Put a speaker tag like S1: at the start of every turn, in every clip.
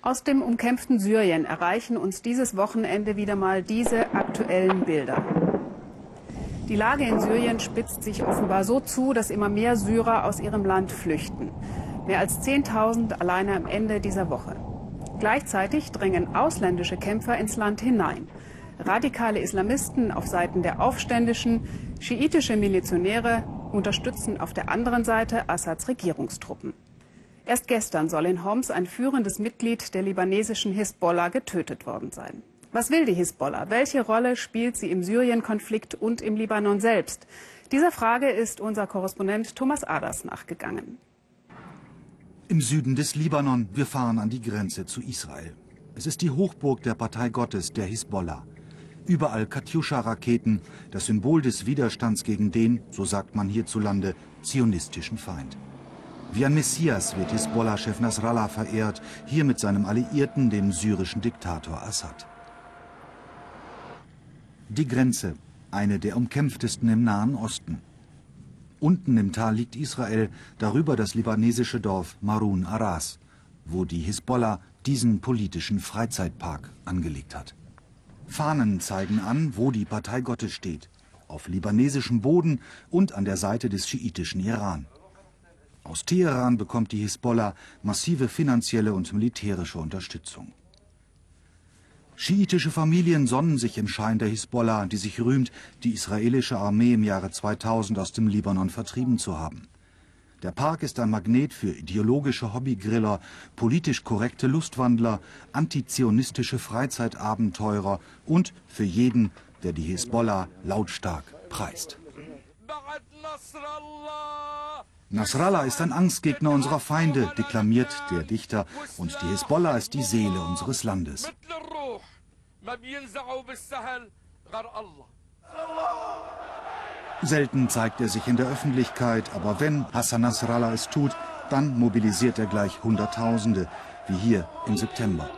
S1: Aus dem umkämpften Syrien erreichen uns dieses Wochenende wieder mal diese aktuellen Bilder. Die Lage in Syrien spitzt sich offenbar so zu, dass immer mehr Syrer aus ihrem Land flüchten. Mehr als 10.000 alleine am Ende dieser Woche. Gleichzeitig drängen ausländische Kämpfer ins Land hinein. Radikale Islamisten auf Seiten der Aufständischen, schiitische Milizionäre unterstützen auf der anderen Seite Assads Regierungstruppen. Erst gestern soll in Homs ein führendes Mitglied der libanesischen Hisbollah getötet worden sein. Was will die Hisbollah? Welche Rolle spielt sie im Syrien-Konflikt und im Libanon selbst? Dieser Frage ist unser Korrespondent Thomas Aders nachgegangen.
S2: Im Süden des Libanon, wir fahren an die Grenze zu Israel. Es ist die Hochburg der Partei Gottes, der Hisbollah. Überall Katjuscha-Raketen, das Symbol des Widerstands gegen den, so sagt man hierzulande, zionistischen Feind. Wie ein Messias wird Hisbollah-Chef Nasrallah verehrt, hier mit seinem Alliierten, dem syrischen Diktator Assad. Die Grenze, eine der umkämpftesten im Nahen Osten. Unten im Tal liegt Israel, darüber das libanesische Dorf Marun Aras, wo die Hisbollah diesen politischen Freizeitpark angelegt hat. Fahnen zeigen an, wo die Partei Gottes steht, auf libanesischem Boden und an der Seite des schiitischen Iran. Aus Teheran bekommt die Hisbollah massive finanzielle und militärische Unterstützung. Schiitische Familien sonnen sich im Schein der Hisbollah, die sich rühmt, die israelische Armee im Jahre 2000 aus dem Libanon vertrieben zu haben. Der Park ist ein Magnet für ideologische Hobbygriller, politisch korrekte Lustwandler, antizionistische Freizeitabenteurer und für jeden, der die Hisbollah lautstark preist. Nasrallah ist ein Angstgegner unserer Feinde, deklamiert der Dichter, und die Hisbollah ist die Seele unseres Landes. Selten zeigt er sich in der Öffentlichkeit, aber wenn Hassan Nasrallah es tut, dann mobilisiert er gleich Hunderttausende, wie hier im September.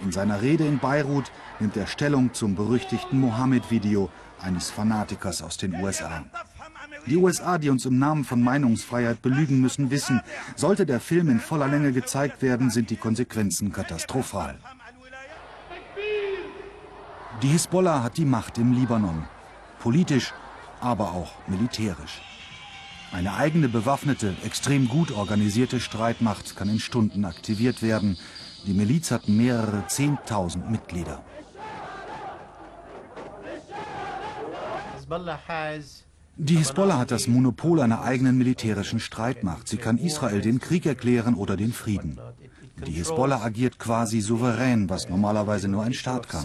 S2: In seiner Rede in Beirut nimmt er Stellung zum berüchtigten Mohammed-Video eines Fanatikers aus den USA. Die USA, die uns im Namen von Meinungsfreiheit belügen müssen, wissen, sollte der Film in voller Länge gezeigt werden, sind die Konsequenzen katastrophal. Die Hisbollah hat die Macht im Libanon. Politisch, aber auch militärisch. Eine eigene bewaffnete, extrem gut organisierte Streitmacht kann in Stunden aktiviert werden. Die Miliz hat mehrere Zehntausend Mitglieder. Die Hisbollah hat das Monopol einer eigenen militärischen Streitmacht. Sie kann Israel den Krieg erklären oder den Frieden. Die Hisbollah agiert quasi souverän, was normalerweise nur ein Staat kann.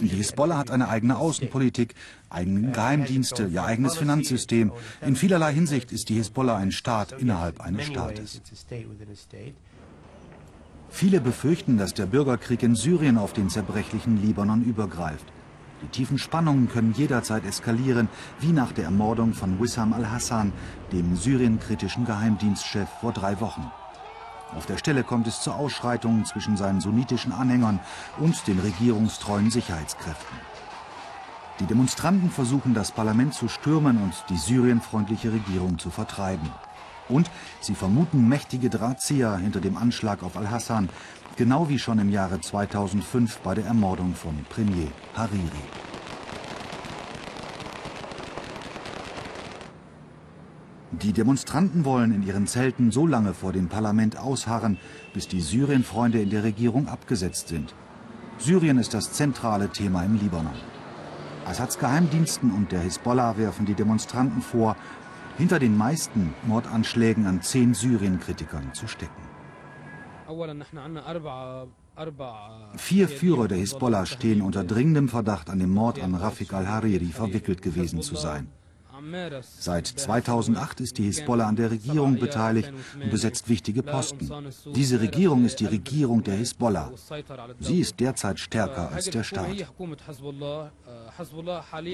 S2: Die Hisbollah hat eine eigene Außenpolitik, eigene Geheimdienste, ihr eigenes Finanzsystem. In vielerlei Hinsicht ist die Hisbollah ein Staat innerhalb eines Staates. Viele befürchten, dass der Bürgerkrieg in Syrien auf den zerbrechlichen Libanon übergreift. Die tiefen Spannungen können jederzeit eskalieren, wie nach der Ermordung von Wissam al-Hassan, dem syrienkritischen Geheimdienstchef, vor drei Wochen. Auf der Stelle kommt es zu Ausschreitungen zwischen seinen sunnitischen Anhängern und den regierungstreuen Sicherheitskräften. Die Demonstranten versuchen, das Parlament zu stürmen und die syrienfreundliche Regierung zu vertreiben. Und sie vermuten mächtige Drahtzieher hinter dem Anschlag auf al-Hassan, genau wie schon im Jahre 2005 bei der Ermordung von Premier Hariri. Die Demonstranten wollen in ihren Zelten so lange vor dem Parlament ausharren, bis die Syrienfreunde in der Regierung abgesetzt sind. Syrien ist das zentrale Thema im Libanon. Assads Geheimdiensten und der Hisbollah werfen die Demonstranten vor, hinter den meisten Mordanschlägen an zehn Syrienkritikern zu stecken. Vier Führer der Hisbollah stehen unter dringendem Verdacht, an dem Mord an Rafik al-Hariri verwickelt gewesen zu sein. Seit 2008 ist die Hisbollah an der Regierung beteiligt und besetzt wichtige Posten. Diese Regierung ist die Regierung der Hisbollah. Sie ist derzeit stärker als der Staat.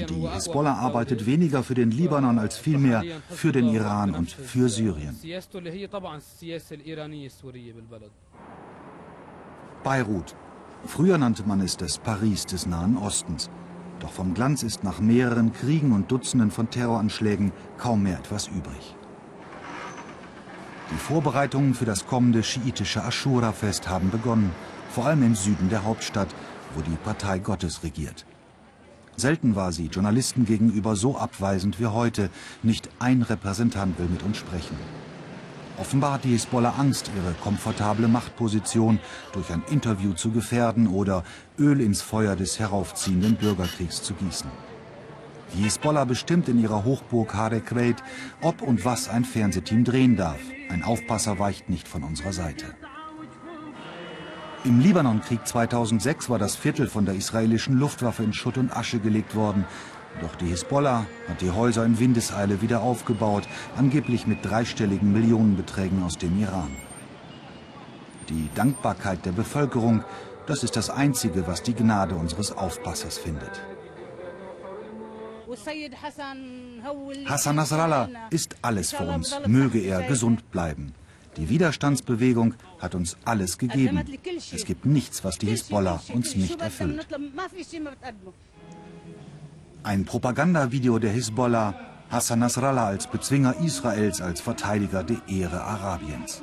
S2: Die Hisbollah arbeitet weniger für den Libanon als vielmehr für den Iran und für Syrien. Beirut. Früher nannte man es das Paris des Nahen Ostens. Doch vom Glanz ist nach mehreren Kriegen und Dutzenden von Terroranschlägen kaum mehr etwas übrig. Die Vorbereitungen für das kommende schiitische Aschura-Fest haben begonnen, vor allem im Süden der Hauptstadt, wo die Partei Gottes regiert. Selten war sie Journalisten gegenüber so abweisend wie heute. Nicht ein Repräsentant will mit uns sprechen. Offenbar hat die Hisbollah Angst, ihre komfortable Machtposition durch ein Interview zu gefährden oder Öl ins Feuer des heraufziehenden Bürgerkriegs zu gießen. Die Hisbollah bestimmt in ihrer Hochburg Harekreit, ob und was ein Fernsehteam drehen darf. Ein Aufpasser weicht nicht von unserer Seite. Im Libanonkrieg 2006 war das Viertel von der israelischen Luftwaffe in Schutt und Asche gelegt worden. Doch die Hisbollah hat die Häuser in Windeseile wieder aufgebaut, angeblich mit dreistelligen Millionenbeträgen aus dem Iran. Die Dankbarkeit der Bevölkerung, das ist das Einzige, was die Gnade unseres Aufpassers findet. Hassan Nasrallah ist alles für uns, möge er gesund bleiben. Die Widerstandsbewegung hat uns alles gegeben. Es gibt nichts, was die Hisbollah uns nicht erfüllt. Ein Propagandavideo der Hisbollah, Hassan Nasrallah als Bezwinger Israels, als Verteidiger der Ehre Arabiens.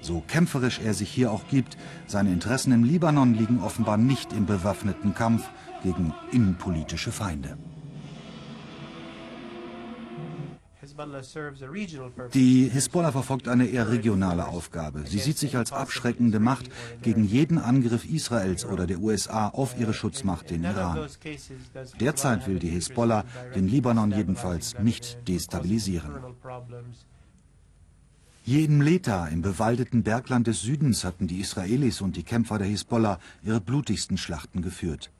S2: So kämpferisch er sich hier auch gibt, seine Interessen im Libanon liegen offenbar nicht im bewaffneten Kampf gegen innenpolitische Feinde. Die Hisbollah verfolgt eine eher regionale Aufgabe. Sie sieht sich als abschreckende Macht gegen jeden Angriff Israels oder der USA auf ihre Schutzmacht, den Iran. Derzeit will die Hisbollah den Libanon jedenfalls nicht destabilisieren. Hier in Mleta, im bewaldeten Bergland des Südens, hatten die Israelis und die Kämpfer der Hisbollah ihre blutigsten Schlachten geführt.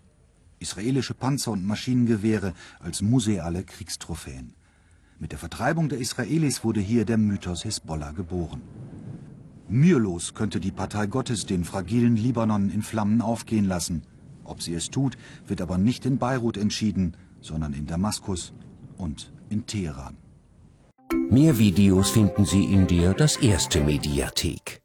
S2: Israelische Panzer und Maschinengewehre als museale Kriegstrophäen. Mit der Vertreibung der Israelis wurde hier der Mythos Hisbollah geboren. Mühelos könnte die Partei Gottes den fragilen Libanon in Flammen aufgehen lassen. Ob sie es tut, wird aber nicht in Beirut entschieden, sondern in Damaskus und in Teheran.
S3: Mehr Videos finden Sie in der Das Erste Mediathek.